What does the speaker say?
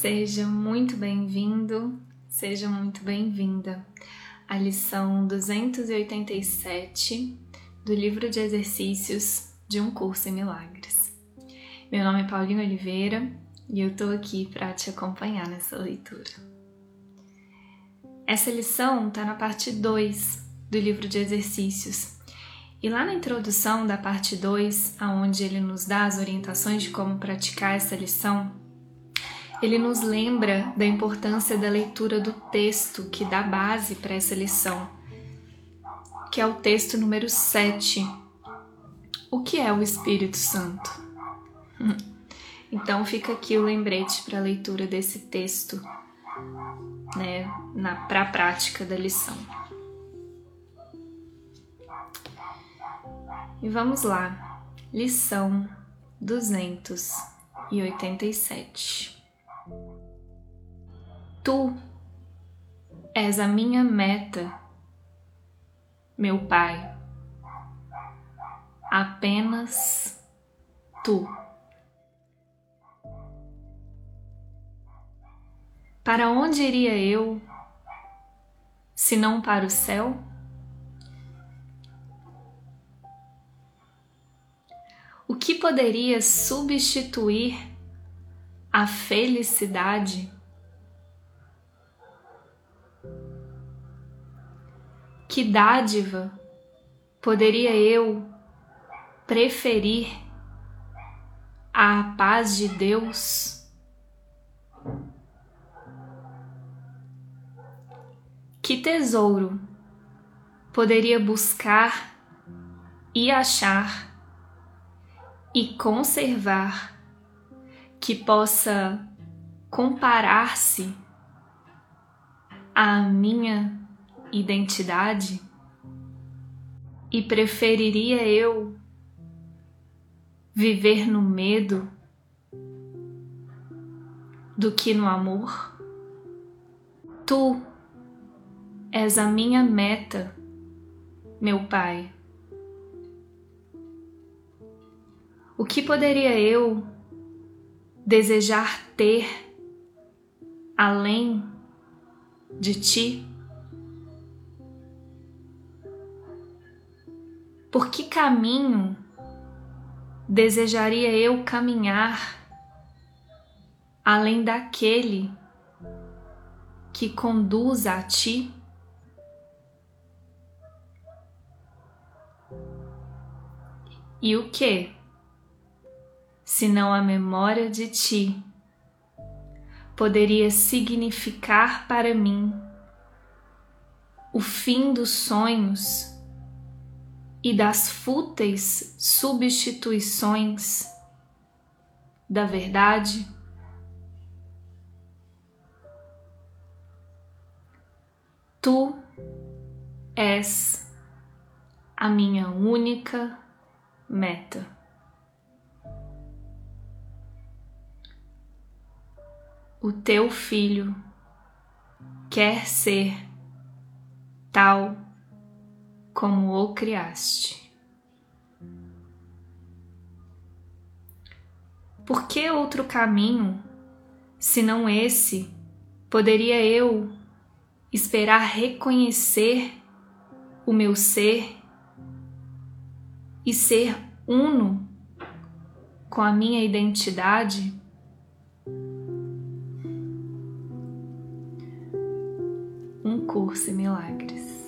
Seja muito bem-vindo, seja muito bem-vinda à lição 287 do livro de exercícios de um curso em milagres. Meu nome é Paulinho Oliveira e eu tô aqui para te acompanhar nessa leitura. Essa lição está na parte 2 do livro de exercícios. E lá na introdução da parte 2, aonde ele nos dá as orientações de como praticar essa lição, ele nos lembra da importância da leitura do texto que dá base para essa lição, que é o texto número 7. O que é o Espírito Santo? Então fica aqui o lembrete para a leitura desse texto, né, para a prática da lição. E vamos lá, lição 287. Tu és a minha meta, meu Pai. Apenas tu. Para onde iria eu, se não para o céu? O que poderia substituir a felicidade? Que dádiva poderia eu preferir à paz de Deus? Que tesouro poderia buscar e achar e conservar que possa comparar-se à minha identidade? E preferiria eu viver no medo do que no amor? Tu és a minha meta, meu Pai. O que poderia eu desejar ter além de ti? Por que caminho desejaria eu caminhar além daquele que conduz a ti? E o que, senão a memória de ti, poderia significar para mim o fim dos sonhos e das fúteis substituições da verdade? Tu és a minha única meta. O teu filho quer ser tal como o criaste. Por que outro caminho, senão esse, poderia eu esperar reconhecer o meu ser e ser uno com a minha identidade? Um curso em milagres.